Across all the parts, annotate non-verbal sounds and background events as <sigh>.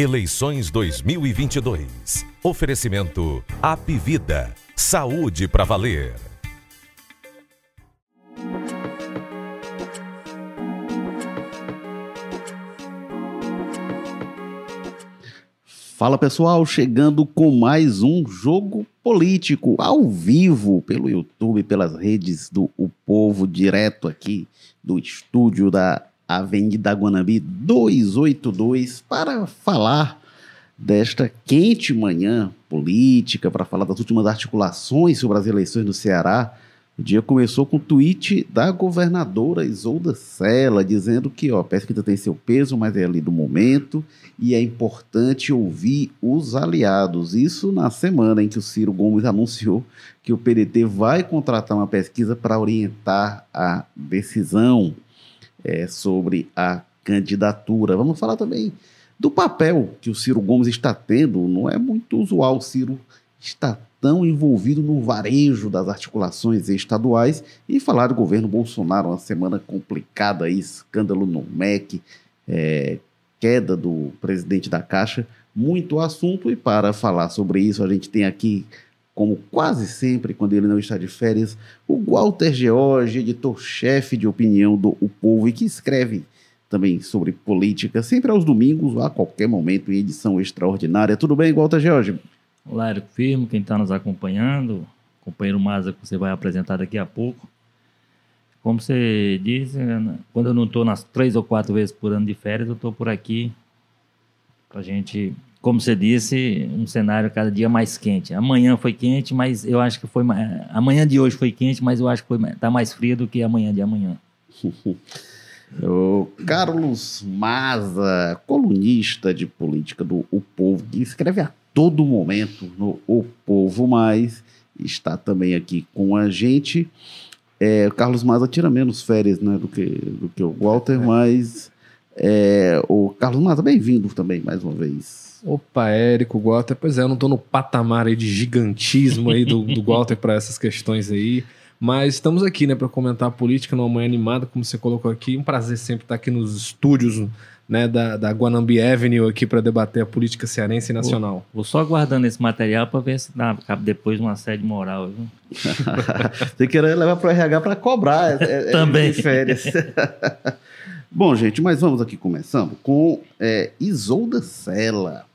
Eleições 2022. Oferecimento Apivida. Saúde para valer. Fala pessoal, chegando com mais um jogo político ao vivo pelo YouTube, pelas redes do O Povo, direto aqui do estúdio da Avenida Guanambi 282, para falar desta quente manhã política, para falar das últimas articulações sobre as eleições no Ceará. O dia começou com o tweet da governadora Isolda Sela, dizendo que ó, a pesquisa tem seu peso, mas é ali do momento e é importante ouvir os aliados. Isso na semana em que o Ciro Gomes anunciou que o PDT vai contratar uma pesquisa para orientar a decisão é, sobre a candidatura. Vamos falar também do papel que o Ciro Gomes está tendo. Não é muito usual o Ciro estar tão envolvido no varejo das articulações estaduais e falar do governo Bolsonaro, uma semana complicada aí, escândalo no MEC, é, queda do presidente da Caixa, muito assunto e para falar sobre isso a gente tem aqui como quase sempre, quando ele não está de férias, o Walter George, editor-chefe de opinião do O Povo e que escreve também sobre política, sempre aos domingos, a qualquer momento, em edição extraordinária. Tudo bem, Walter George? Olá, Érico Firmo, quem está nos acompanhando, companheiro Maza, que você vai apresentar daqui a pouco. Como você disse, quando eu não estou nas três ou quatro vezes por ano de férias, eu estou por aqui para a gente, como você disse, um cenário cada dia mais quente. Amanhã foi quente, mas eu acho que foi. Amanhã de hoje foi quente, mas eu acho que está mais frio do que amanhã de amanhã. <laughs> O Carlos Maza, colunista de política do O Povo, que escreve a todo momento no O Povo Mais, está também aqui com a gente. É, o Carlos Maza tira menos férias né, do, que, do que o Walter, é. mas é, o Carlos Maza, bem-vindo também mais uma vez. Opa, Érico, Walter, pois é, eu não estou no patamar aí de gigantismo aí do, do Walter para essas questões aí. Mas estamos aqui, né, para comentar a política numa manhã animada, como você colocou aqui. Um prazer sempre estar aqui nos estúdios né, da, da Guanambi Avenue aqui para debater a política cearense e nacional. Vou, vou só aguardando esse material para ver se dá depois uma sede moral. Viu? <laughs> Você querer levar para o RH para cobrar é, é, Também. férias. <laughs> Bom, gente, mas vamos aqui começando com é, Isolda Sela.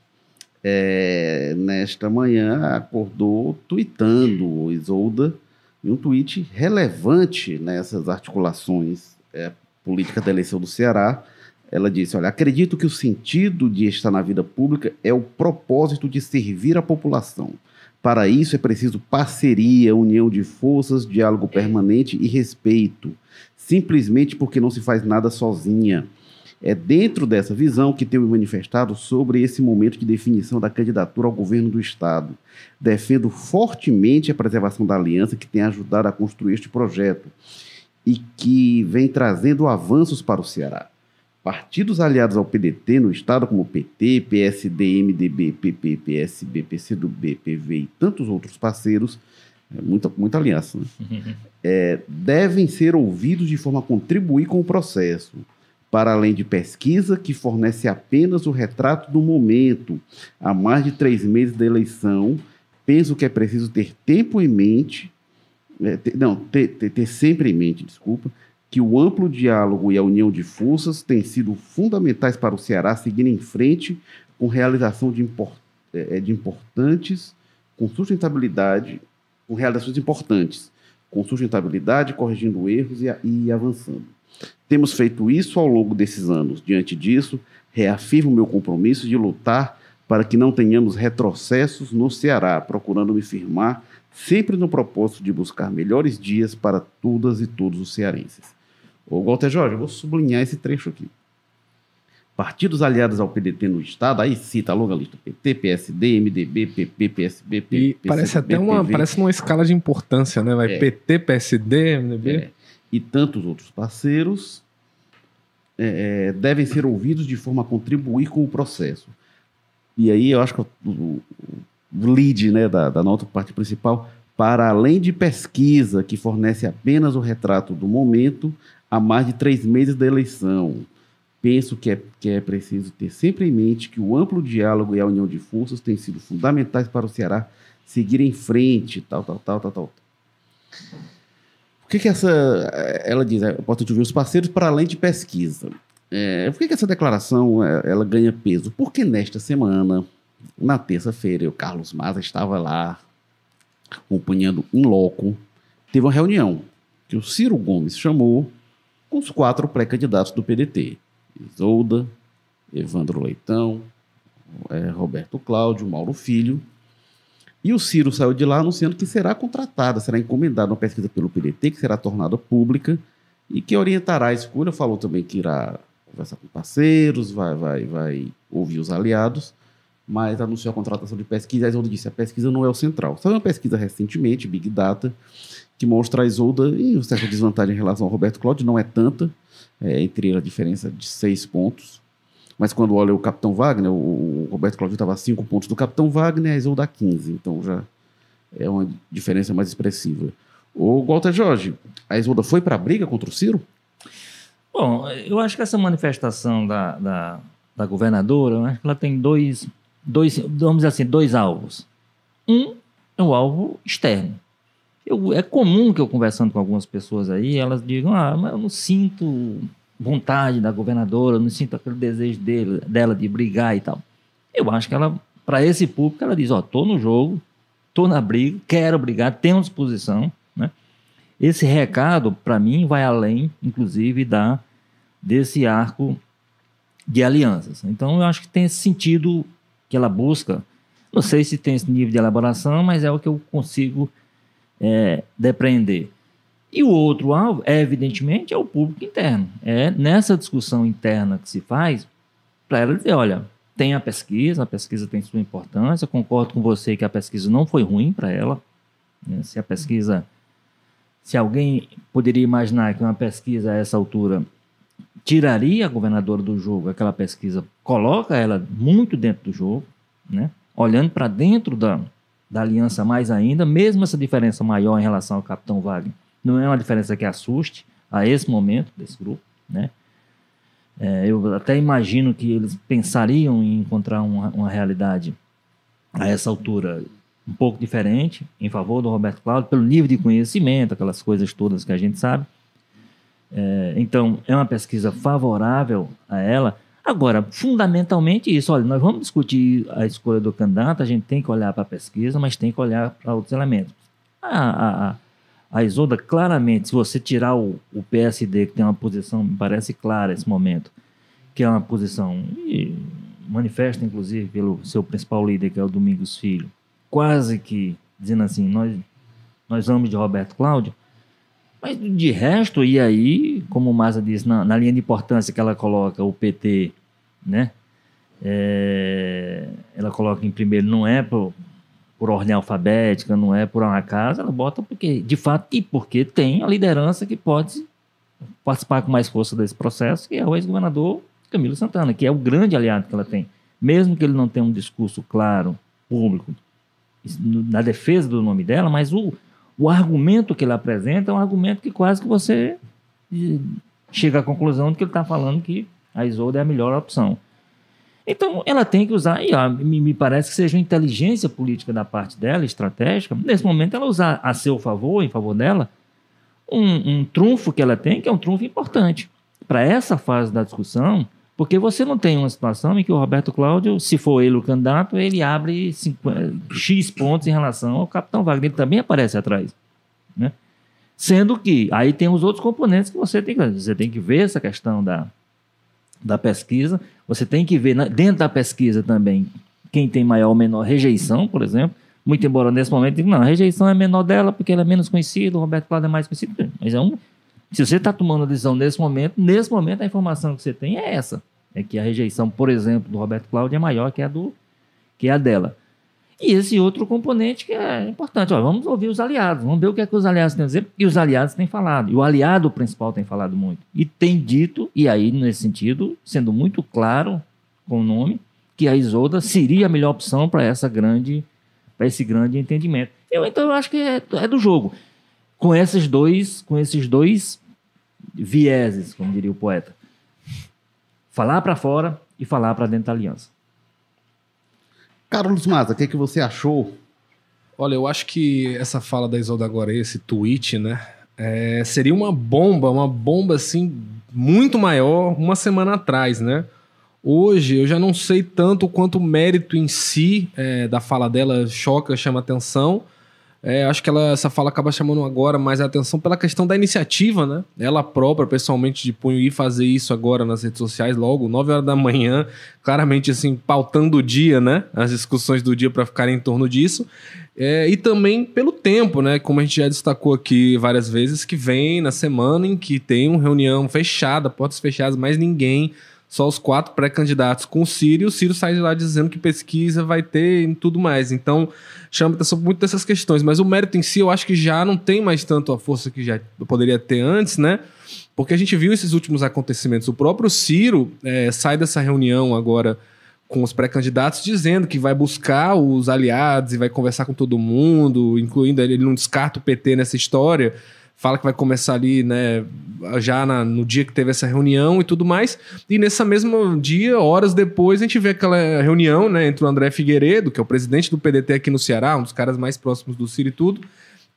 É, nesta manhã acordou tweetando Isolda e um tweet relevante nessas articulações é, políticas da eleição do Ceará. Ela disse: Olha, acredito que o sentido de estar na vida pública é o propósito de servir a população. Para isso é preciso parceria, união de forças, diálogo permanente e respeito, simplesmente porque não se faz nada sozinha. É dentro dessa visão que tenho me manifestado sobre esse momento de definição da candidatura ao governo do Estado. Defendo fortemente a preservação da aliança que tem ajudado a construir este projeto e que vem trazendo avanços para o Ceará. Partidos aliados ao PDT no Estado, como PT, PSD, MDB, PP, PSB, PCdoB, PV e tantos outros parceiros, é muita, muita aliança, né? <laughs> é, devem ser ouvidos de forma a contribuir com o processo para além de pesquisa que fornece apenas o retrato do momento, há mais de três meses da eleição, penso que é preciso ter tempo em mente, é, ter, não, ter, ter, ter sempre em mente, desculpa, que o amplo diálogo e a união de forças têm sido fundamentais para o Ceará seguir em frente com realização de, import, é, de importantes, com sustentabilidade, com realizações importantes, com sustentabilidade, corrigindo erros e, e avançando. Temos feito isso ao longo desses anos. Diante disso, reafirmo meu compromisso de lutar para que não tenhamos retrocessos no Ceará, procurando me firmar sempre no propósito de buscar melhores dias para todas e todos os cearenses. Ô, Walter Jorge, eu vou sublinhar esse trecho aqui. Partidos aliados ao PDT no Estado, aí cita a longa lista: PT, PSD, MDB, PP, PSB, PP, e parece até uma, parece uma escala de importância, né? Vai é. PT, PSD, MDB. É e tantos outros parceiros é, é, devem ser ouvidos de forma a contribuir com o processo. E aí eu acho que o, lead né, da, da nota parte principal, para além de pesquisa que fornece apenas o retrato do momento, há mais de três meses da eleição. penso que é, que é preciso ter sempre em mente que o amplo diálogo e a união de forças têm sido fundamentais para o Ceará seguir em frente, tal, tal, tal, tal, tal. Por que, que essa. Ela diz, é importante ouvir os parceiros para além de pesquisa. É, por que, que essa declaração é, ela ganha peso? Porque nesta semana, na terça-feira, o Carlos Maza estava lá acompanhando em loco. Teve uma reunião que o Ciro Gomes chamou com os quatro pré-candidatos do PDT. Isolda, Evandro Leitão, é, Roberto Cláudio, Mauro Filho. E o Ciro saiu de lá anunciando que será contratada, será encomendada uma pesquisa pelo PDT, que será tornada pública e que orientará a escolha. Falou também que irá conversar com parceiros, vai, vai, vai ouvir os aliados, mas anunciou a contratação de pesquisa. A Isolda disse: a pesquisa não é o central. Saiu uma pesquisa recentemente, Big Data, que mostra a Isolda uma certa desvantagem em relação ao Roberto Cláudio, não é tanta, é, entre a diferença de seis pontos. Mas quando olha o Capitão Wagner, o, Roberto Cláudio estava a cinco pontos do Capitão Wagner, a Isolda a 15. Então já é uma diferença mais expressiva. O Walter Jorge, a Isolda foi para a briga contra o Ciro? Bom, eu acho que essa manifestação da, da, da governadora, eu acho que ela tem dois, dois, vamos dizer assim, dois alvos. Um é o alvo externo. Eu, é comum que eu conversando com algumas pessoas aí, elas digam, ah, mas eu não sinto vontade da governadora, não sinto aquele desejo dele, dela de brigar e tal. Eu acho que ela, para esse público, ela diz, ó, tô no jogo, tô na briga, quero brigar, tenho disposição, né? Esse recado, para mim, vai além, inclusive, da desse arco de alianças. Então, eu acho que tem esse sentido que ela busca. Não sei se tem esse nível de elaboração, mas é o que eu consigo é, depreender. E o outro alvo, é, evidentemente, é o público interno. É nessa discussão interna que se faz para ela dizer, olha, tem a pesquisa, a pesquisa tem sua importância, concordo com você que a pesquisa não foi ruim para ela. Né? Se a pesquisa, se alguém poderia imaginar que uma pesquisa a essa altura tiraria a governadora do jogo, aquela pesquisa coloca ela muito dentro do jogo, né? olhando para dentro da, da aliança mais ainda, mesmo essa diferença maior em relação ao capitão Wagner, não é uma diferença que assuste a esse momento desse grupo, né? É, eu até imagino que eles pensariam em encontrar uma, uma, realidade a essa altura um pouco diferente em favor do Roberto Cláudio, pelo nível de conhecimento, aquelas coisas todas que a gente sabe. É, então, é uma pesquisa favorável a ela, Agora, fundamentalmente isso, olha, nós vamos discutir a escolha do candidato, a gente tem que olhar para a pesquisa, mas tem que olhar para outros elementos. A, a, a Isolda, claramente, se você tirar o, o PSD, que tem uma posição, me parece clara nesse momento, que é uma posição, manifesta inclusive pelo seu principal líder, que é o Domingos Filho, quase que dizendo assim, nós, nós vamos de Roberto Cláudio, mas de resto, e aí, como o Maza disse, na, na, linha de importância que ela coloca o PT, né? É, ela coloca em primeiro, não é por, por ordem alfabética, não é por uma casa, ela bota porque, de fato, e porque tem a liderança que pode participar com mais força desse processo, que é o ex-governador Camilo Santana, que é o grande aliado que ela tem. Mesmo que ele não tenha um discurso claro, público, na defesa do nome dela, mas o, o argumento que ele apresenta é um argumento que quase que você chega à conclusão de que ele está falando que a Isolda é a melhor opção. Então, ela tem que usar, e ó, me, me, parece que seja uma inteligência política da parte dela, estratégica, nesse momento ela usar a seu favor, em favor dela, um, um trunfo que ela tem, que é um trunfo importante. Para essa fase da discussão, porque você não tem uma situação em que o Roberto Cláudio, se for ele o candidato, ele abre 50, X pontos em relação ao capitão Wagner. Ele também aparece atrás. Né? Sendo que aí tem os outros componentes que você tem que Você tem que ver essa questão da, da pesquisa, você tem que ver dentro da pesquisa também quem tem maior ou menor rejeição, por exemplo. Muito embora nesse momento, não, a rejeição é menor dela porque ela é menos conhecida, o Roberto Cláudio é mais conhecido. Mas é um, se você está tomando a decisão nesse momento, nesse momento a informação que você tem é essa. É que a rejeição, por exemplo, do Roberto Cláudio é maior que a, do, que a dela. E esse outro componente que é importante. Ó, vamos ouvir os aliados, vamos ver o que, é que os aliados têm a dizer, e os aliados têm falado. E o aliado principal tem falado muito. E tem dito, e aí, nesse sentido, sendo muito claro com o nome, que a Isolda seria a melhor opção para essa grande para esse grande entendimento. Eu então eu acho que é, é do jogo. Com esses dois, com esses dois vieses, como diria o poeta. falar para fora e falar para dentro da aliança. Carlos Maza, o que, que você achou? Olha, eu acho que essa fala da Isolda agora, esse tweet, né? é, seria uma bomba, uma bomba assim, muito maior uma semana atrás, né? Hoje eu já não sei tanto quanto o mérito em si é, da fala dela choca, chama atenção. É, acho que ela, essa fala acaba chamando agora mais a atenção pela questão da iniciativa, né? Ela própria, pessoalmente, de punho, ir fazer isso agora nas redes sociais, logo, 9 horas da manhã, claramente, assim, pautando o dia, né? As discussões do dia para ficarem em torno disso. É, e também pelo tempo, né? Como a gente já destacou aqui várias vezes, que vem na semana em que tem uma reunião fechada, portas fechadas, mais ninguém só os quatro pré-candidatos com o Ciro, e o Ciro sai de lá dizendo que pesquisa vai ter e tudo mais. Então, chama atenção muito dessas questões. Mas o mérito em si, eu acho que já não tem mais tanto a força que já poderia ter antes, né? Porque a gente viu esses últimos acontecimentos. O próprio Ciro é, sai dessa reunião agora com os pré-candidatos dizendo que vai buscar os aliados e vai conversar com todo mundo, incluindo ele não descarta o PT nessa história fala que vai começar ali, né, já na, no dia que teve essa reunião e tudo mais. E nessa mesmo dia, horas depois, a gente vê aquela reunião, né, entre o André Figueiredo, que é o presidente do PDT aqui no Ceará, um dos caras mais próximos do Ciro e tudo,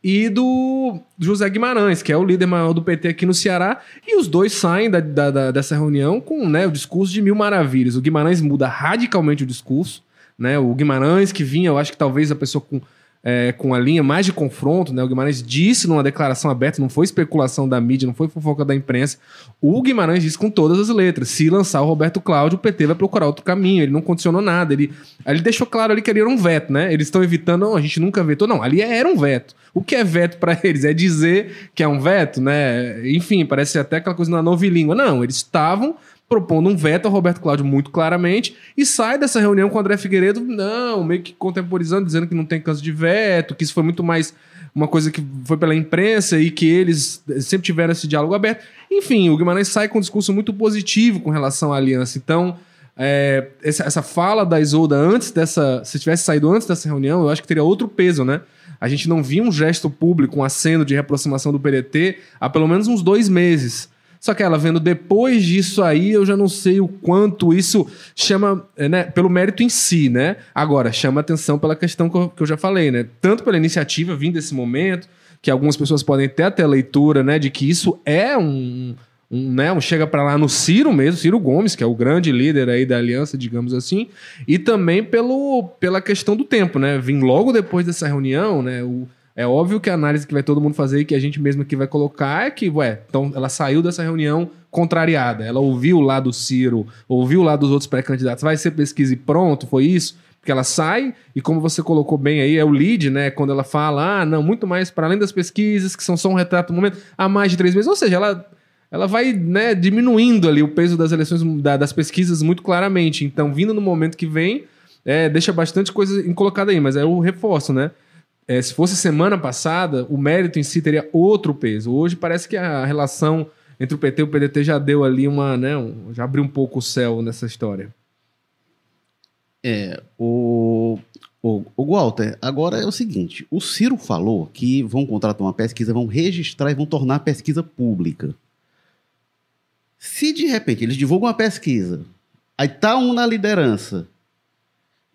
e do José Guimarães, que é o líder maior do PT aqui no Ceará, e os dois saem da, da, da, dessa reunião com né, o discurso de mil maravilhas. O Guimarães muda radicalmente o discurso, né? O Guimarães que vinha, eu acho que talvez a pessoa com é, com a linha mais de confronto, né? O Guimarães disse numa declaração aberta, não foi especulação da mídia, não foi fofoca da imprensa. O Guimarães disse com todas as letras: se lançar o Roberto Cláudio, o PT vai procurar outro caminho. Ele não condicionou nada. Ele, ele deixou claro ali que ali era um veto, né? Eles estão evitando, não, a gente nunca vetou. Não, ali era um veto. O que é veto para <laughs> eles? É dizer que é um veto, né? Enfim, parece até aquela coisa na novilíngua. Não, eles estavam propondo um veto ao Roberto Cláudio muito claramente e sai dessa reunião com o André Figueiredo, não, meio que contemporizando, dizendo que não tem caso de veto, que isso foi muito mais uma coisa que foi pela imprensa e que eles sempre tiveram esse diálogo aberto. Enfim, o Guimarães sai com um discurso muito positivo com relação à aliança. Então, é, essa, essa, fala da Isolda antes dessa. Se tivesse saído antes dessa reunião, eu acho que teria outro peso, né? A gente não via um gesto público, um aceno de reaproximação do PDT há pelo menos uns dois meses. Só que ela vendo depois disso aí, eu já não sei o quanto isso chama, é, né, pelo mérito em si, né? Agora, chama atenção pela questão que eu, já falei, né? Tanto pela iniciativa vindo desse momento, que algumas pessoas podem ter até a leitura, né, de que isso é um, um, né, um chega para lá no Ciro mesmo, Ciro Gomes, que é o grande líder aí da aliança, digamos assim, e também pelo, pela questão do tempo, né? Vim logo depois dessa reunião, né? O, é óbvio que a análise que vai todo mundo fazer e que a gente mesmo aqui vai colocar é que, ué, então ela saiu dessa reunião contrariada. Ela ouviu lá do Ciro, ouviu lá dos outros pré-candidatos. Vai ser pesquisa e pronto, foi isso? Porque ela sai, e como você colocou bem aí, é o lead, né? Quando ela fala, ah, não, muito mais para além das pesquisas, que são só um retrato do momento, há mais de três meses. Ou seja, ela, ela vai né, diminuindo ali o peso das eleições, da, das pesquisas muito claramente. Então, vindo no momento que vem, é, deixa bastante coisa colocada aí, mas é o reforço, né? É, se fosse semana passada, o mérito em si teria outro peso. Hoje parece que a relação entre o PT e o PDT já deu ali uma, né, um, já abriu um pouco o céu nessa história. É, o, o, o Walter, agora é o seguinte: o Ciro falou que vão contratar uma pesquisa, vão registrar e vão tornar a pesquisa pública. Se de repente eles divulgam uma pesquisa, aí tá um na liderança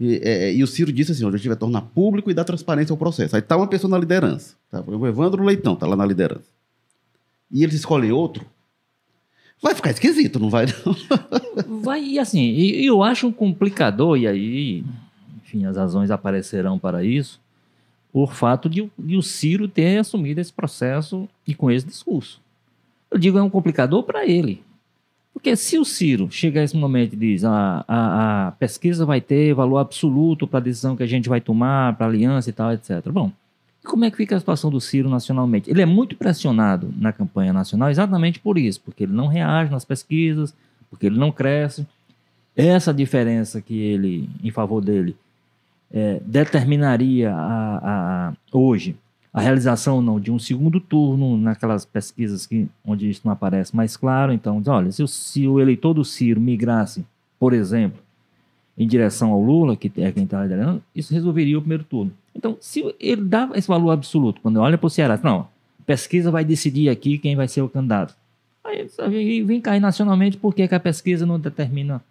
e, é, e, o Ciro disse assim: o objetivo é tornar público e dar transparência ao processo. Aí está uma pessoa na liderança. Tá? O Evandro Leitão está lá na liderança. E eles escolhem outro. Vai ficar esquisito, não vai? Não? <laughs> vai, e assim, e, eu acho um complicador, e aí, enfim, as razões aparecerão para isso, o fato de, de o Ciro ter assumido esse processo e com esse discurso. Eu digo, é um complicador para ele. Porque se o Ciro chega a esse momento e diz ah, a, a pesquisa vai ter valor absoluto para a decisão que a gente vai tomar, para a aliança e tal, etc. Bom, como é que fica a situação do Ciro nacionalmente? Ele é muito pressionado na campanha nacional exatamente por isso, porque ele não reage nas pesquisas, porque ele não cresce. Essa diferença que ele, em favor dele, é, determinaria a, a, hoje a realização não de um segundo turno naquelas pesquisas que, onde isso não aparece mais claro. Então, olha, se o, se o eleitor do Ciro migrasse, por exemplo, em direção ao Lula, que é quem está liderando, isso resolveria o primeiro turno. Então, se ele dá esse valor absoluto, quando olha para o Ceará, não, pesquisa vai decidir aqui quem vai ser o candidato. Aí, e vem cair nacionalmente, por que, a pesquisa não determina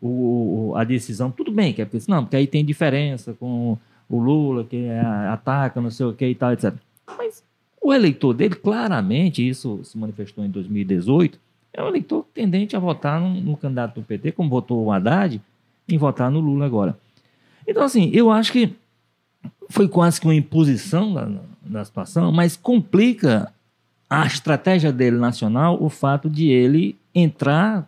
o, a decisão? Tudo bem que é não, porque aí tem diferença com o Lula, que é, ataca, não sei o que e tal, etc. Mas o eleitor dele, claramente, isso se manifestou em 2018, é um eleitor tendente a votar no, candidato do PT, como votou o Haddad, em votar no Lula agora. Então, assim, eu acho que foi quase que uma imposição da, da situação, mas complica a estratégia dele nacional o fato de ele entrar,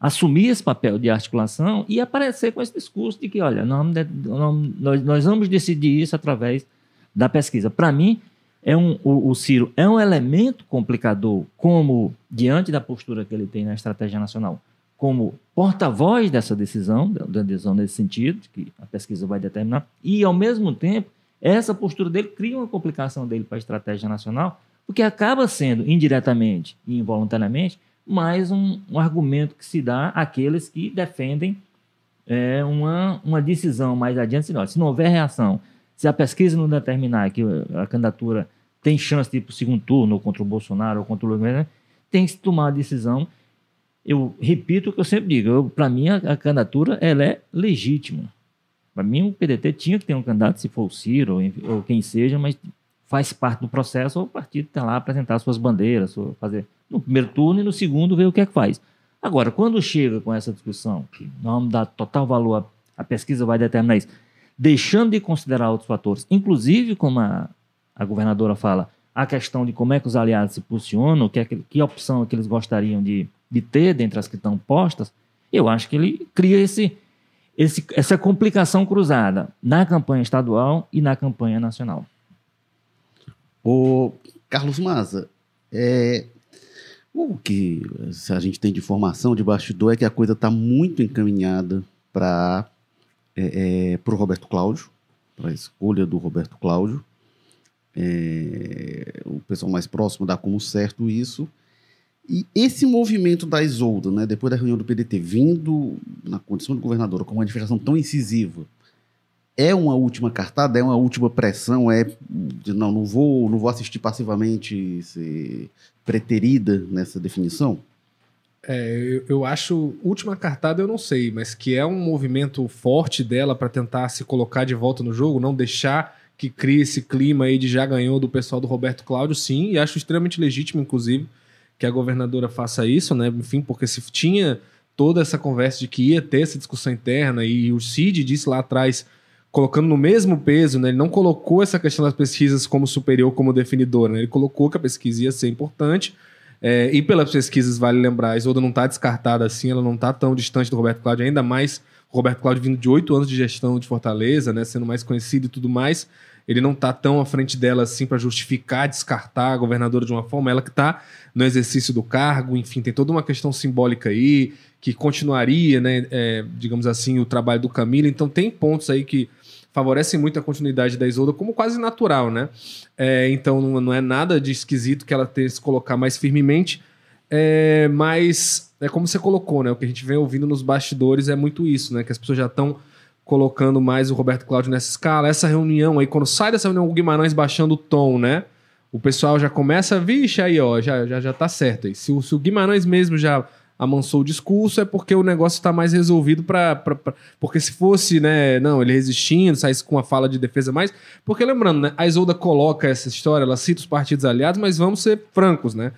assumir esse papel de articulação e aparecer com esse discurso de que, olha, nós, nós, vamos decidir isso através da pesquisa. Para mim, é um, o, o, Ciro é um elemento complicador, como diante da postura que ele tem na estratégia nacional, como porta-voz dessa decisão, da decisão nesse sentido, que a pesquisa vai determinar, e ao mesmo tempo, essa postura dele cria uma complicação dele para a estratégia nacional, porque acaba sendo, indiretamente e involuntariamente, mais um, um argumento que se dá àqueles que defendem é, uma, uma decisão mais adiante. Se não, se não houver reação, se a pesquisa não determinar que a candidatura tem chance de ir para o segundo turno, ou contra o Bolsonaro, ou contra o Lula, tem que se tomar a decisão eu repito o que eu sempre digo, para mim a, a, candidatura ela é legítima. Para mim o PDT tinha que ter um candidato, se for o Ciro ou, ou quem seja, mas faz parte do processo, o partido está lá apresentar suas bandeiras, fazer no primeiro turno e no segundo ver o que é que faz. Agora, quando chega com essa discussão, que não dar total valor, a, a pesquisa vai determinar isso, deixando de considerar outros fatores, inclusive como a, a governadora fala, a questão de como é que os aliados se posicionam, que, é que, que opção é que eles gostariam de, de ter dentre as que estão postas, eu acho que ele cria esse, esse, essa complicação cruzada na campanha estadual e na campanha nacional. O Carlos Maza, é, o que a gente tem de informação de bastidor é que a coisa está muito encaminhada para é, é, o Roberto Cláudio, para a escolha do Roberto Cláudio. É, o pessoal mais próximo dá como certo isso. E esse movimento da Isolda, né, depois da reunião do PDT, vindo na condição de governadora com uma manifestação tão incisiva, é uma última cartada, é uma última pressão, é de, não, não vou, não vou assistir passivamente ser preterida nessa definição? É, eu, eu, acho última cartada eu não sei, mas que é um movimento forte dela para tentar se colocar de volta no jogo, não deixar que crie esse clima aí de já ganhou do pessoal do Roberto Cláudio, sim, e acho extremamente legítimo, inclusive que a governadora faça isso, né? Enfim, porque se tinha toda essa conversa de que ia ter essa discussão interna e o Cid disse lá atrás, colocando no mesmo peso, né? Ele não colocou essa questão das pesquisas como superior, como definidora, né? Ele colocou que a pesquisa ia ser importante. É, e pelas pesquisas, vale lembrar, a Isolda não está descartada assim, ela não está tão distante do Roberto Cláudio, ainda mais o Roberto Cláudio vindo de oito anos de gestão de Fortaleza, né? Sendo mais conhecido e tudo mais ele não está tão à frente dela assim para justificar, descartar a governadora de uma forma, ela que está no exercício do cargo, enfim, tem toda uma questão simbólica aí, que continuaria, né, é, digamos assim, o trabalho do Camilo, então tem pontos aí que favorecem muito a continuidade da Isolda como quase natural, né? É, então não, não, é nada de esquisito que ela tenha se colocar mais firmemente, é, mas é como você colocou, né? O que a gente vem ouvindo nos bastidores é muito isso, né? Que as pessoas já estão colocando mais o Roberto Cláudio nessa escala. Essa reunião aí, quando sai dessa reunião, o Guimarães baixando o tom, né? O pessoal já começa, vixe, aí, ó, já, já, já tá certo aí. Se o, se o Guimarães mesmo já amansou o discurso, é porque o negócio está mais resolvido para. Porque se fosse, né, não, ele resistindo, saísse com uma fala de defesa mais. Porque lembrando, né, a Isolda coloca essa história, ela cita os partidos aliados, mas vamos ser francos, né?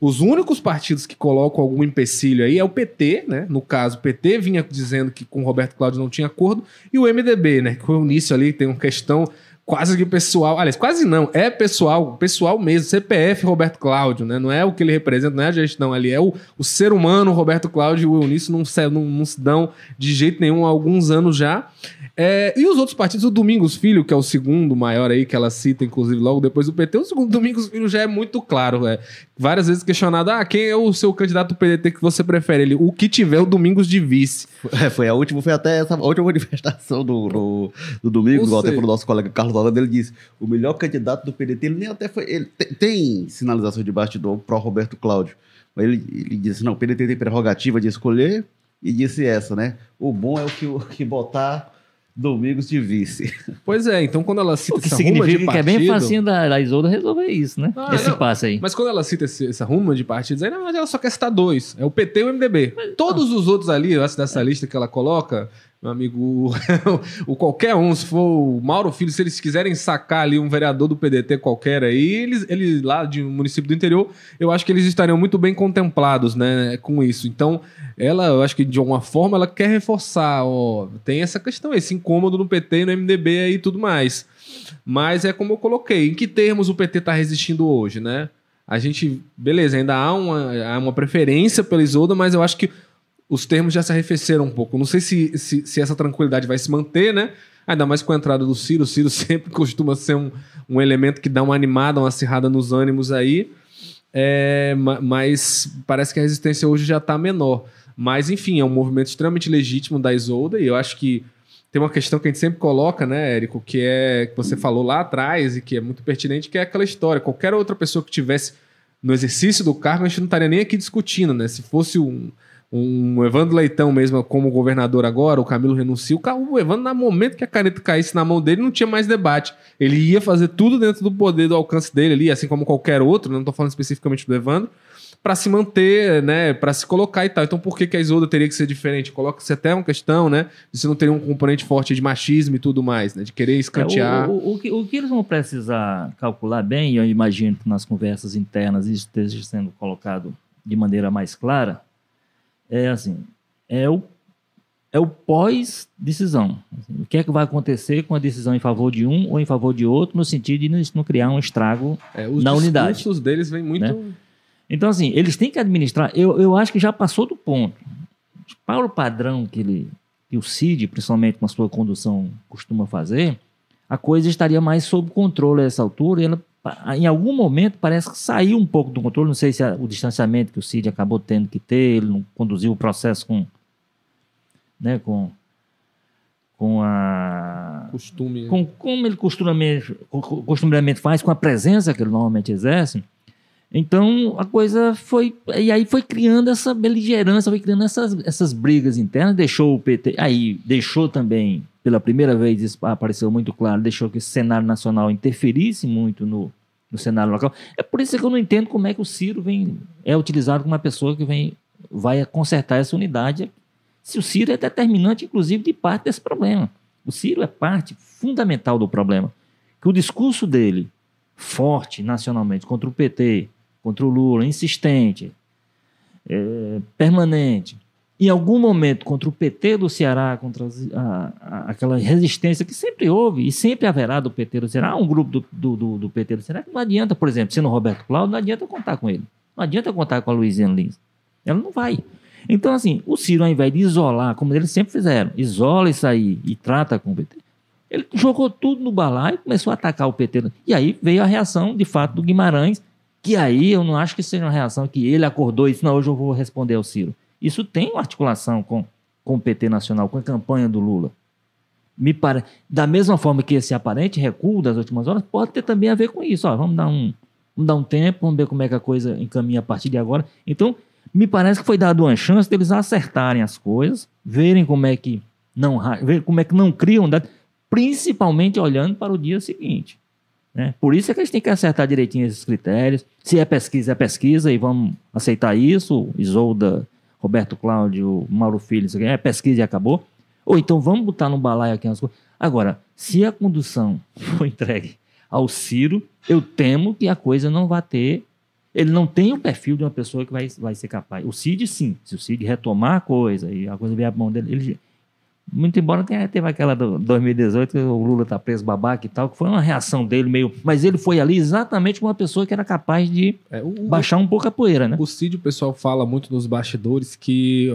Os únicos partidos que colocam algum empecilho aí é o PT, né? No caso, o PT vinha dizendo que com Roberto Cláudio não tinha acordo, e o MDB, né? Que o início ali tem uma questão quase que pessoal. Aliás, quase não, é pessoal, pessoal mesmo, CPF Roberto Cláudio, né? Não é o que ele representa, não é a gestão ali, é o, o ser humano Roberto Cláudio e o Eunício não, não, não se dão de jeito nenhum há alguns anos já. É, e os outros partidos, o Domingos Filho, que é o segundo maior aí, que ela cita, inclusive, logo depois do PT, o segundo <laughs> Domingos Filho já é muito claro. É, várias vezes questionado: ah, quem é o seu candidato do PDT que você prefere? Ele, o que tiver o Domingos de vice. É, foi a última, foi até essa última <laughs> manifestação do, do, do Domingos, até pro nosso colega Carlos Holanda, ele disse: o melhor candidato do PDT, ele nem até foi. Ele tem, tem sinalização de bastidor pro Roberto Cláudio. Mas ele, ele disse: não, o PDT tem prerrogativa de escolher, e disse essa, né? O bom é o que, o que botar Domingos de vice. Pois é, então quando ela cita O que essa ruma de significa que é bem partido- facinho da, da Isolda resolver isso, né? Ah, Esse não. passo aí. Mas quando ela cita esse- essa ruma de partidos aí, na verdade ela só quer citar dois. É o PT e o MDB. Todos os outros ali, eu acho, dessa lista que ela coloca, meu amigo, <laughs> o, qualquer um, se for o Mauro Filho, se eles quiserem sacar ali um vereador do PDT qualquer aí, eles, eles lá de um município do interior, eu acho que eles estariam muito bem contemplados, né, com isso. Então, ela, eu acho que de alguma forma, ela quer reforçar, ó, tem essa questão, esse incômodo no PT e no MDB aí e tudo mais. Mas é como eu coloquei, em que termos o PT está resistindo hoje, né? A gente, beleza, ainda há uma, há uma preferência pela Isolda, mas eu acho que os termos já se arrefeceram um pouco. Não sei se, se, se essa tranquilidade vai se manter, né? Ainda mais com a entrada do Ciro. O Ciro <laughs> sempre costuma ser um, um elemento que dá uma animada, uma acirrada nos ânimos aí. É, ma- mas parece que a resistência hoje já está menor. Mas, enfim, é um movimento extremamente legítimo da Isolda e eu acho que tem uma questão que a gente sempre coloca, né, Érico, que é que você falou lá atrás e que é muito pertinente, que é aquela história. Qualquer outra pessoa que tivesse no exercício do cargo, a gente não estaria nem aqui discutindo, né? Se fosse um, um Evandro Leitão mesmo como governador agora, o Camilo renuncia, o Evandro, no momento que a caneta caísse na mão dele, não tinha mais debate. Ele ia fazer tudo dentro do poder, do alcance dele ali, assim como qualquer outro, né? não estou falando especificamente do Evandro, para se manter, né, para se colocar e tal. Então por que, que a Isolda teria que ser diferente? Coloca-se até uma questão, né, de se não teria um componente forte de machismo e tudo mais, né, de querer escantear. É, o, o- o que, o que eles vão precisar calcular bem, eu imagino que nas conversas internas isso esteja sendo colocado de maneira mais clara, é assim, é o, é o pós-decisão. Assim, o que é que vai acontecer com a decisão em favor de um ou em favor de outro, no sentido de não, criar um estrago É, os na unidade. discursos deles vêm muito... Né? Então, assim, eles têm que administrar. Eu, eu acho que já passou do ponto. Para o padrão que, ele, que o CID, principalmente com a sua condução, costuma fazer, a coisa estaria mais sob controle a essa altura. E ela, em algum momento, parece que saiu um pouco do controle. Não sei se o distanciamento que o CID acabou tendo que ter, ele não conduziu o processo com. Né, com, com a Costume. com, como ele costumeiramente, co- costumeiramente faz, com a presença que ele normalmente exerce. Então a coisa foi. E aí foi criando essa beligerância, foi criando essas, essas brigas internas, deixou o PT. Aí deixou também, pela primeira vez, isso apareceu muito claro, deixou que o cenário nacional interferisse muito no, no cenário local. É por isso que eu não entendo como é que o Ciro vem, é utilizado como uma pessoa que vem, vai consertar essa unidade. Se o Ciro é determinante, inclusive, de parte desse problema. O Ciro é parte fundamental do problema. Que o discurso dele, forte nacionalmente, contra o PT, contra o Lula, insistente, é, permanente, em algum momento contra o PT do Ceará, contra a- a- aquela resistência que sempre houve e sempre haverá do PT do Ceará, um grupo do, do, do- do PT do Ceará que não adianta, por exemplo, sendo Roberto Cláudio, não adianta contar com ele. Não adianta contar com a Luiziane Lins. Ela não vai. Então, assim, o Ciro, ao invés de isolar, como eles sempre fizeram, isola isso aí e trata com o PT, ele jogou tudo no balaio e começou a atacar o PT. E aí veio a reação, de fato, do Guimarães, que aí eu não acho que seja uma reação que ele acordou e disse, não, hoje eu vou responder ao Ciro. Isso tem uma articulação com, com o PT nacional, com a campanha do Lula. Me pare... Da mesma forma que esse aparente recuo das últimas horas pode ter também a ver com isso. Ó, vamos, dar um, vamos dar um tempo, vamos ver como é que a coisa encaminha a partir de agora. Então, me parece que foi dado uma chance deles acertarem as coisas, verem como é que não, ver como é que não criam, principalmente olhando para o dia seguinte. Né? Por isso é que eles têm que acertar direitinho esses critérios. Se é pesquisa, é pesquisa, e vamos aceitar isso. Isolda, Roberto Cláudio, Mauro Filho, isso aqui, é pesquisa e acabou. Ou então vamos botar no balaio aqui as coisas. Agora, se a condução <laughs> for entregue ao Ciro, eu temo que a coisa não vai ter. Ele não tem o perfil de uma pessoa que vai, vai ser capaz. O Cid, sim. Se o Cid retomar a coisa e a coisa vier para mão dele, ele. Muito embora tenha, teve aquela do 2018, que o Lula tá preso babaca e tal, que foi uma reação dele meio. Mas ele foi ali exatamente como uma pessoa que era capaz de É, o, baixar um pouco a poeira, né? O Cid, o pessoal fala muito nos bastidores que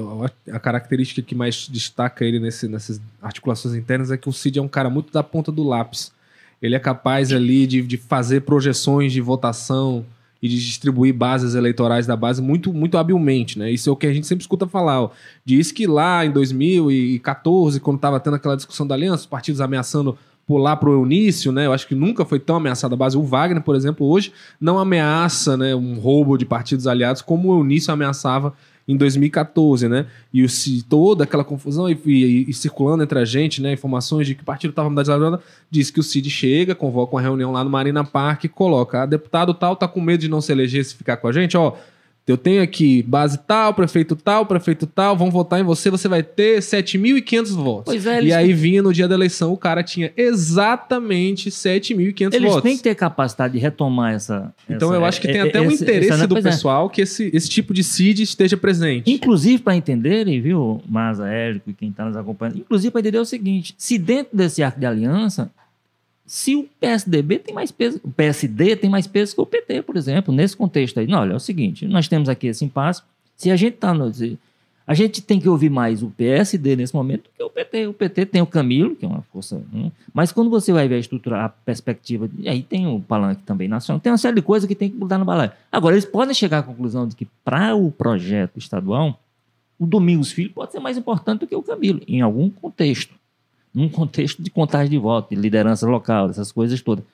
a- a característica que mais destaca ele nesse- nessas articulações internas é que o Cid é um cara muito da ponta do lápis. Ele é capaz ali de, de fazer projeções de votação e de distribuir bases eleitorais da base muito, muito habilmente, né? Isso é o que a gente sempre escuta falar. Ó. Diz que lá em 2014, quando estava tendo aquela discussão da aliança, os partidos ameaçando pular pro Eunício, né? Eu acho que nunca foi tão ameaçada a base. O Wagner, por exemplo, hoje não ameaça, né, um roubo de partidos aliados como o Eunício ameaçava em 2014, né? E o, toda aquela confusão e, e- e circulando entre a gente, né? Informações de que partido estava mudando diz que o Cid chega, convoca uma reunião lá no Marina Park e coloca, ah, deputado tal tá com medo de não se eleger se ficar com a gente, ó. Eu tenho aqui base tal, prefeito tal, prefeito tal, vão votar em você, você vai ter 7.500 votos. Pois é, e eles aí vinha no dia da eleição, o cara tinha exatamente 7.500 Eles votos. têm que ter capacidade de retomar essa. Então essa- eu acho que tem é- até um esse- interesse essa- do é. pessoal que esse, esse tipo de CID esteja presente. Inclusive, para entenderem, viu, Maza, Érico e quem está nos acompanhando, inclusive para entender o seguinte: se dentro desse arco de aliança, se o PSDB tem mais peso, o PSD tem mais peso que o PT, por exemplo, nesse contexto aí. Não, olha, é o seguinte: nós temos aqui esse impasse. Se a gente está no. A gente tem que ouvir mais o PSD nesse momento do que o PT. O PT tem o Camilo, que é uma força. hum, mas quando você vai ver a estrutura, a perspectiva. Aí tem o palanque também nacional, tem uma série de coisas que tem que mudar no balaio. Agora, eles podem chegar à conclusão de que, para o projeto estadual, o Domingos Filho pode ser mais importante do que o Camilo, em algum contexto. Num contexto de contagem de voto, de liderança local, essas coisas todas.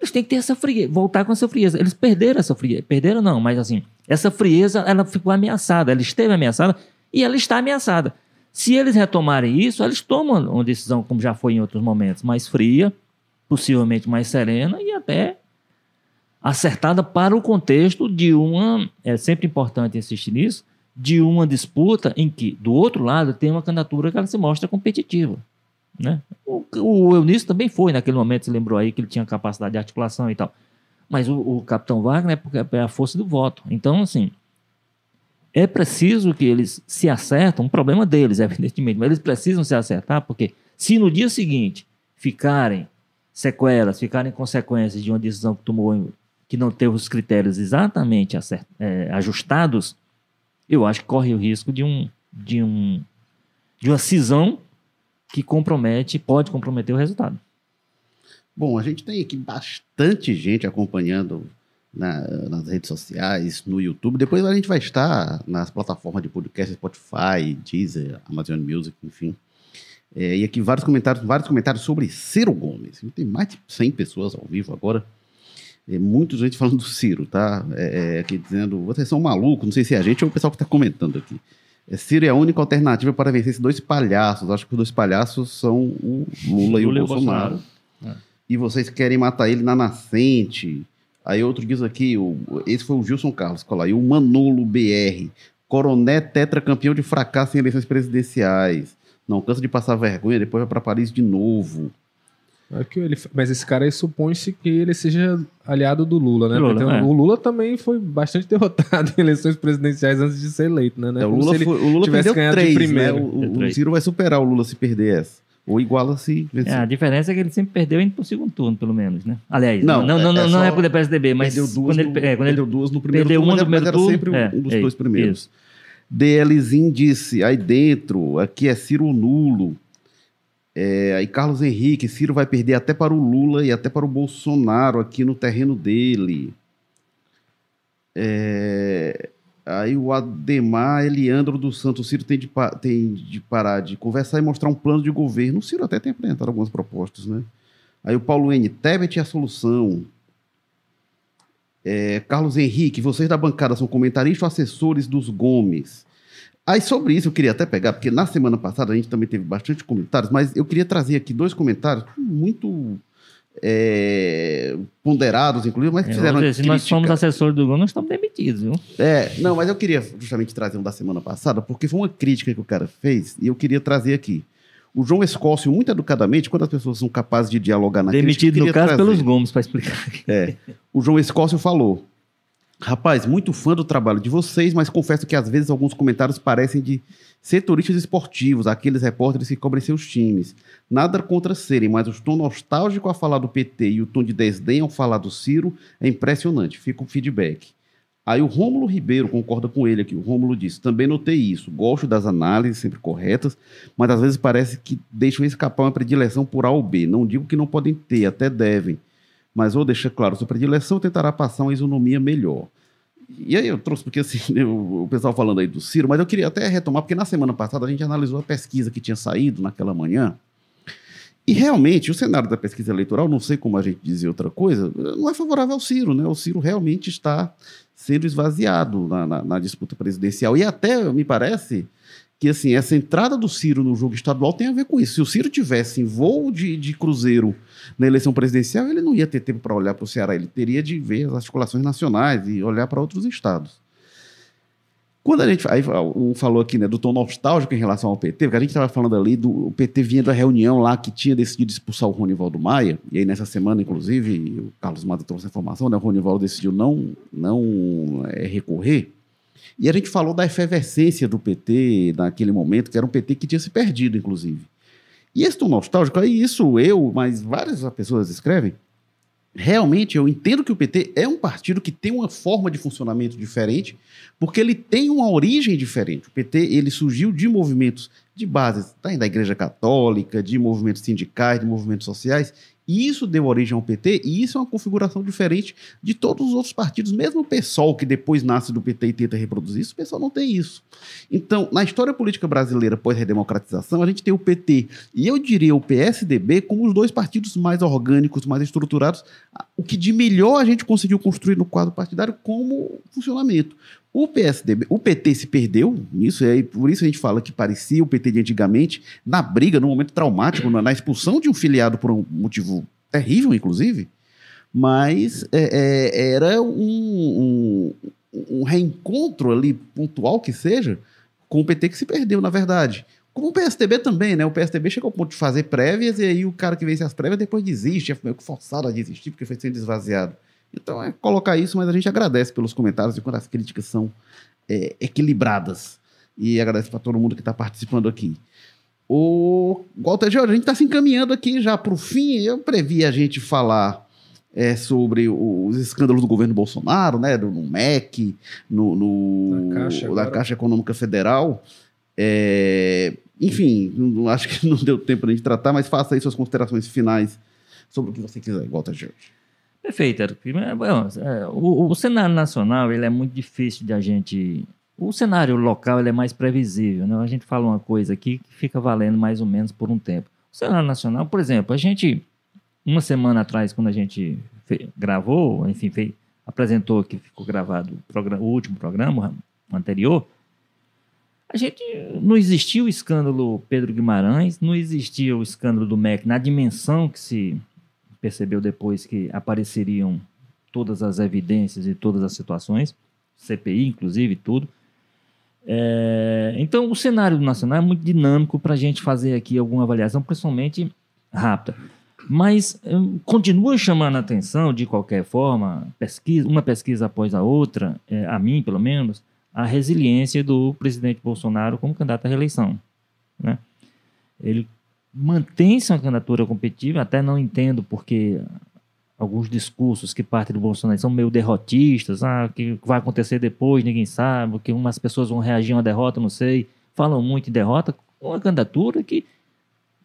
Eles têm que ter essa frieza, voltar com essa frieza. Eles perderam essa frieza. Perderam não, mas assim, essa frieza, ela ficou ameaçada. Ela esteve ameaçada e ela está ameaçada. Se eles retomarem isso, eles tomam uma decisão, como já foi em outros momentos, mais fria, possivelmente mais serena e até acertada para o contexto de uma. É sempre importante insistir nisso de uma disputa em que, do outro lado, tem uma candidatura que ela se mostra competitiva. Né? O, o Eunício também foi naquele momento, se lembrou aí que ele tinha capacidade de articulação e tal. Mas o, o capitão Wagner é porque é a força do voto. Então, assim, é preciso que eles se acertam, um problema deles, <laughs> evidentemente, mas eles precisam se acertar, porque se no dia seguinte ficarem sequelas, ficarem consequências de uma decisão que tomou que não teve os critérios exatamente acert- eh, ajustados, eu acho que corre o risco de um de um de uma cisão que compromete, pode comprometer o resultado. Bom, a gente tem aqui bastante gente acompanhando na- nas redes sociais, no YouTube. Depois a gente vai estar nas plataformas de podcast, Spotify, Deezer, Amazon Music, enfim. É, e aqui vários comentários, vários comentários sobre Ciro Gomes. Tem mais de 100 pessoas ao vivo agora. É, muita gente falando do Ciro, tá? É, é, aqui dizendo, vocês são malucos, não sei se é a gente ou o pessoal que está comentando aqui. É, Ciro é a única alternativa para vencer esses dois palhaços. Acho que os dois palhaços são o Lula, e o Bolsonaro. E vocês querem matar ele na nascente. Aí outro diz aqui, o, esse foi o Gilson Carlos, falou aí, o Manolo BR, coroné tetracampeão de fracasso em eleições presidenciais. Não cansa de passar vergonha, depois vai para Paris de novo. É que ele- mas esse cara aí supõe-se que ele seja aliado do Lula, né? Lula, Porque é. O Lula também foi bastante <laughs> derrotado em eleições presidenciais antes de ser eleito, né? Não É, o Lula, se ele foi- o Lula tivesse perdeu ganhado de três, primeiro. né? O, o- Ciro vai superar o Lula se perder essa. Ou iguala se vencer. É, a diferença é que ele sempre perdeu indo pro segundo turno, pelo menos, né? Aliás, Não, não, não, é- não, é não é só- pro PSDB, mas perdeu duas, quando ele, no, é, quando ele perdeu duas no primeiro perdeu turno, uma no mas primeiro era turno, sempre um- é, um dos é, dois primeiros. isso. DLzinho disse, aí dentro, aqui é Ciro nulo. É, aí Carlos Henrique, Ciro vai perder até para o Lula e até para o Bolsonaro aqui no terreno dele. É, aí o Ademar Eliandro dos Santos, Ciro tem de, tem de parar de conversar e mostrar um plano de governo. O Ciro até tem apresentado algumas propostas, né? Aí o Paulo N, Tebet é a solução. É, Carlos Henrique, vocês da bancada são comentaristas ou assessores dos Gomes? Aí sobre isso eu queria até pegar, porque na semana passada a gente também teve bastante comentários, mas eu queria trazer aqui dois comentários muito é, ponderados, inclusive, mas que É, fizeram se nós somos assessores do Gomes, nós estamos demitidos, viu? É, não, mas eu queria justamente trazer um da semana passada, porque foi uma crítica que o cara fez e eu queria trazer aqui. O João Escócio, muito educadamente, quando as pessoas são capazes de dialogar na Demitido, crítica, no caso, trazer. pelos Gomes, para explicar. O João Escócio falou: Rapaz, muito fã do trabalho de vocês, mas confesso que às vezes alguns comentários parecem de setoristas esportivos, aqueles repórteres que cobrem seus times. Nada contra serem, mas o tom nostálgico a falar do PT e o tom de desdém ao falar do Ciro é impressionante. Fica o feedback. Aí o Rômulo Ribeiro concorda com ele aqui. O Rômulo disse: também notei isso. Gosto das análises sempre corretas, mas às vezes parece que deixam escapar uma predileção por A ou B. Não digo que não podem ter, até devem. Mas vou deixar claro: sua predileção tentará passar uma isonomia melhor. E aí eu trouxe, porque assim, <laughs> eu- o pessoal falando aí do Ciro, mas eu queria até retomar, porque na semana passada a gente analisou a pesquisa que tinha saído naquela manhã. E realmente, o cenário da pesquisa eleitoral, não sei como a gente dizer outra coisa, não é favorável ao Ciro, né? O Ciro realmente está sendo esvaziado na, na, na disputa presidencial. E até, me parece, que assim, essa entrada do Ciro no jogo estadual tem a ver com isso. Se o Ciro tivesse em voo de, de cruzeiro na eleição presidencial, ele não ia ter tempo para olhar para o Ceará, ele teria de ver as articulações nacionais e olhar para outros estados. Quando a gente aí, um falou aqui né, do tom nostálgico em relação ao PT, porque a gente estava falando ali do o PT vinha da reunião lá que tinha decidido expulsar o Ronivaldo Maia, e aí nessa semana, inclusive, o Carlos Mata trouxe a informação, né, o Ronivaldo decidiu não, não é, recorrer. E a gente falou da efervescência do PT naquele momento, que era um PT que tinha se perdido, inclusive. E esse tom nostálgico, aí isso eu, mas várias pessoas escrevem, realmente eu entendo que o PT é um partido que tem uma forma de funcionamento diferente, porque ele tem uma origem diferente. O PT ele surgiu de movimentos de base tá, da Igreja Católica, de movimentos sindicais, de movimentos sociais, e isso deu origem ao PT, e isso é uma configuração diferente de todos os outros partidos. Mesmo o PSOL, que depois nasce do PT e tenta reproduzir isso, o PSOL não tem isso. Então, na história política brasileira pós-redemocratização, a gente tem o PT e eu diria o PSDB como os dois partidos mais orgânicos, mais estruturados, o que de melhor a gente conseguiu construir no quadro partidário como funcionamento. O PSDB, o PT se perdeu nisso, e aí por isso a gente fala que parecia o PT de antigamente, na briga, num momento traumático, na, na expulsão de um filiado por um motivo terrível, inclusive, mas é, é, era um, um, um, reencontro ali, pontual que seja, com o PT que se perdeu, na verdade. Como o PSDB também, né? O PSDB chegou ao ponto de fazer prévias e aí o cara que vence as prévias depois desiste, é meio que forçado a desistir porque foi sendo esvaziado. Então é colocar isso, mas a gente agradece pelos comentários e quando as críticas são é, equilibradas. E agradece para todo mundo que está participando aqui. O Walter Jorge, a gente está se encaminhando aqui já para o fim. Eu previ a gente falar é, sobre os escândalos do governo Bolsonaro, né? No MEC, no, no da, Caixa, da Caixa Econômica Federal. É, enfim, não, acho que <laughs> não deu tempo gente tratar, mas faça aí suas considerações finais sobre o que você quiser, Walter Jorge. Perfeito, Eric. É, o, o, cenário nacional ele é muito difícil de a gente. O cenário local ele é mais previsível. Né? A gente fala uma coisa aqui que fica valendo mais ou menos por um tempo. O cenário nacional, por exemplo, a gente, uma semana atrás, quando a gente fez, gravou, enfim, fez, apresentou que ficou gravado o, programa, o último programa o anterior, a gente não existia o escândalo Pedro Guimarães, não existia o escândalo do MEC na dimensão que se percebeu depois que apareceriam todas as evidências e todas as situações, CPI, inclusive, tudo. É, então, o cenário nacional é muito dinâmico para a gente fazer aqui alguma avaliação, principalmente rápida. Mas um, continua chamando a atenção, de qualquer forma, pesquisa, uma pesquisa após a outra, é, a mim pelo menos, a resiliência do presidente Bolsonaro como candidato à reeleição. Né? Ele mantém-se uma candidatura competitiva, até não entendo porque alguns discursos que partem do Bolsonaro são meio derrotistas, ah, o que vai acontecer depois, ninguém sabe, que umas pessoas vão reagir a uma derrota, não sei, falam muito em derrota, uma candidatura que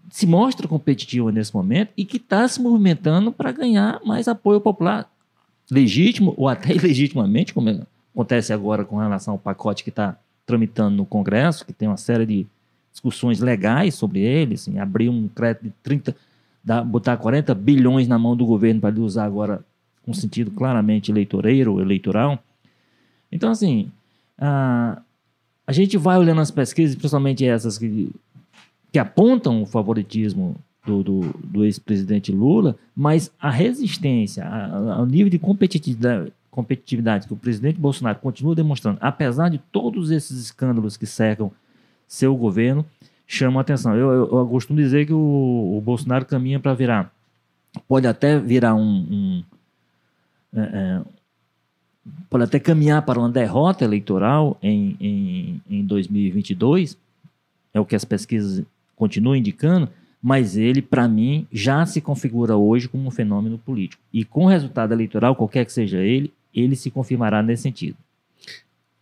se mostra competitiva nesse momento e que está se movimentando para ganhar mais apoio popular, legítimo ou até <laughs> ilegitimamente, como acontece agora com relação ao pacote que está tramitando no Congresso, que tem uma série de discussões legais sobre ele, assim, abrir um crédito de 30, dar, botar 40 bilhões na mão do governo para ele usar agora com sentido claramente eleitoreiro, eleitoral. Então, assim, a, a gente vai olhando as pesquisas, principalmente essas que, que apontam o favoritismo do, do, do ex-presidente Lula, mas a resistência, ao nível de competitividade, competitividade que o presidente Bolsonaro continua demonstrando, apesar de todos esses escândalos que cercam seu governo chama a atenção. Eu, eu, eu costumo dizer que o, o Bolsonaro caminha para virar, pode até virar um, um é, é, pode até caminhar para uma derrota eleitoral em, em, em 2022, é o que as pesquisas continuam indicando, mas ele, para mim, já se configura hoje como um fenômeno político. E com o resultado eleitoral, qualquer que seja ele, ele se confirmará nesse sentido.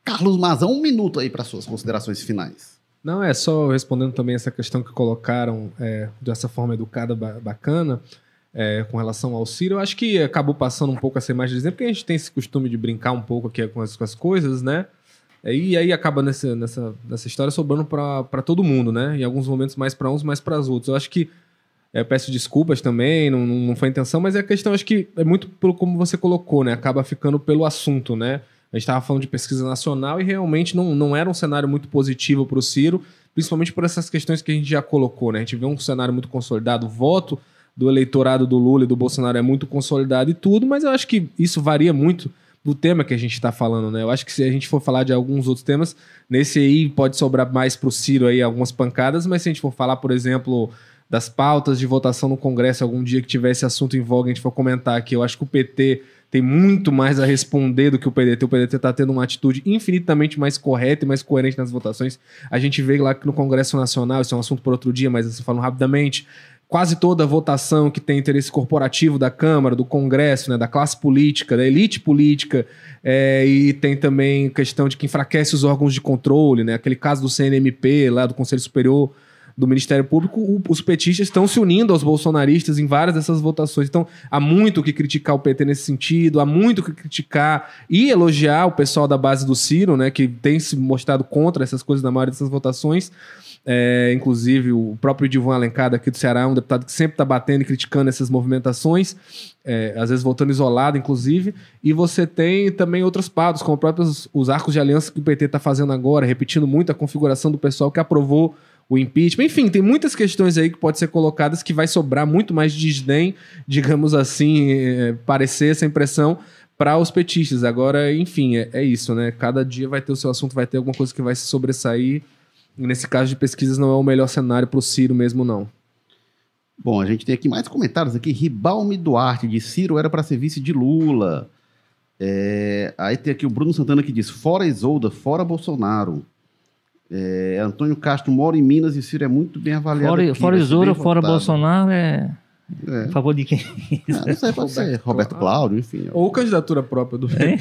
Carlos Mazão, um minuto aí para suas considerações finais. Não, é só respondendo também essa questão que colocaram é, dessa forma educada, bacana, é, com relação ao Ciro. Eu acho que acabou passando um pouco essa imagem de exemplo, porque a gente tem esse costume de brincar um pouco aqui com as, com as coisas, né? E aí acaba nessa, nessa, nessa história sobrando para todo mundo, né? Em alguns momentos mais para uns, mais para os outros. Eu acho que É, peço desculpas também, não, não foi a intenção, mas a questão acho que é muito pelo como você colocou, né? Acaba ficando pelo assunto, né? A gente estava falando de pesquisa nacional e realmente não, não era um cenário muito positivo para o Ciro, principalmente por essas questões que a gente já colocou, né? A gente vê um cenário muito consolidado, o voto do eleitorado do Lula e do Bolsonaro é muito consolidado e tudo, mas eu acho que isso varia muito do tema que a gente está falando, né? Eu acho que se a gente for falar de alguns outros temas, nesse aí pode sobrar mais para o Ciro aí algumas pancadas, mas se a gente for falar, por exemplo, das pautas de votação no Congresso, algum dia que tiver esse assunto em voga, a gente for comentar aqui, eu acho que o PT tem muito mais a responder do que o PDT. O PDT está tendo uma atitude infinitamente mais correta e mais coerente nas votações. A gente vê lá que no Congresso Nacional, isso é um assunto por outro dia, mas assim, falando rapidamente, quase toda votação que tem interesse corporativo da Câmara, do Congresso, né, da classe política, da elite política, é, e tem também questão de que enfraquece os órgãos de controle, né, aquele caso do CNMP, lá do Conselho Superior do Ministério Público, o, os petistas estão se unindo aos bolsonaristas em várias dessas votações. Então, há muito o que criticar o PT nesse sentido, há muito o que criticar e elogiar o pessoal da base do Ciro, né, que tem se mostrado contra essas coisas na maioria dessas votações. É, inclusive, o próprio Divan Alencar aqui do Ceará é um deputado que sempre está batendo e criticando essas movimentações, é, às vezes voltando isolado, inclusive. E você tem também outros pautas, como próprios os arcos de aliança que o PT está fazendo agora, repetindo muito a configuração do pessoal que aprovou o impeachment. Enfim, tem muitas questões aí que podem ser colocadas que vai sobrar muito mais desdém, digamos assim, é, parecer essa impressão para os petistas. Agora, enfim, é, é, isso, né? Cada dia vai ter o seu assunto, vai ter alguma coisa que vai se sobressair. E nesse caso de pesquisas não é o melhor cenário para o Ciro mesmo, não. Bom, a gente tem aqui mais comentários aqui. Ribalme Duarte, de Ciro era para ser vice de Lula. É, aí tem aqui o Bruno Santana que diz: fora Isolda, fora Bolsonaro. É, Antônio Castro mora em Minas e Ciro é muito bem avaliado. Fora, aqui, fora Isoura, fora votado. Bolsonaro é. É. A favor de quem? Ah, não sei, pode ser Roberto Cláudio, enfim. Ou candidatura própria do Hein?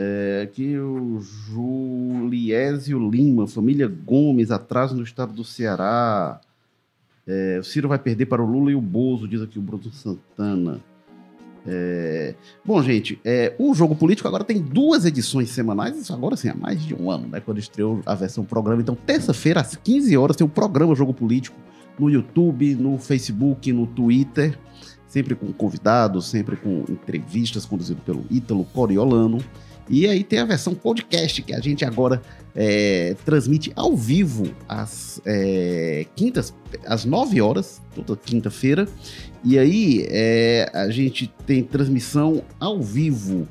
É, aqui o Juliésio Lima, família Gomes, atraso no estado do Ceará. É, o Ciro vai perder para o Lula e o Bozo, diz aqui o Bruno Santana. É, bom, gente, é, o Jogo Político agora tem duas edições semanais, isso agora sim, há mais de um ano, né? Quando estreou a versão programa. Então, terça-feira, às 15 horas, tem o programa Jogo Político no YouTube, no Facebook, no Twitter, sempre com convidados, sempre com entrevistas conduzido pelo Ítalo Coriolano. E aí tem a versão podcast, que a gente agora é, transmite ao vivo às é, quintas, às 9 horas, toda quinta-feira. E aí é, a gente tem transmissão ao vivo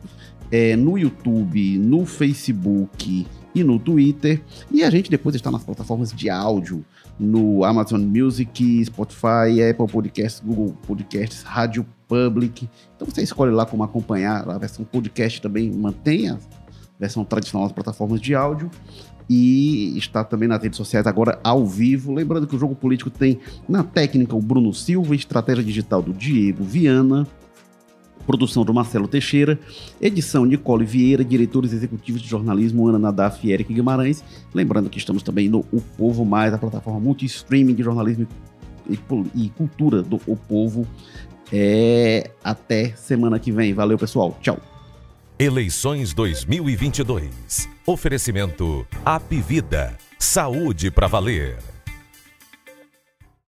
é, no YouTube, no Facebook e no Twitter. E a gente depois está nas plataformas de áudio, no Amazon Music, Spotify, Apple Podcasts, Google Podcasts, Rádio Public. Então você escolhe lá como acompanhar. A versão podcast também mantém a versão tradicional das plataformas de áudio. E está também nas redes sociais agora ao vivo. Lembrando que o jogo político tem na técnica o Bruno Silva, estratégia digital do Diego Viana, produção do Marcelo Teixeira, edição Nicole Vieira, diretores executivos de jornalismo Ana Nadaf e Eric Guimarães. Lembrando que estamos também no O Povo Mais, a plataforma multi-streaming de jornalismo e, cultura do O Povo. É, até semana que vem. Valeu, pessoal. Tchau. Eleições 2022. Oferecimento Apvida. Saúde para valer.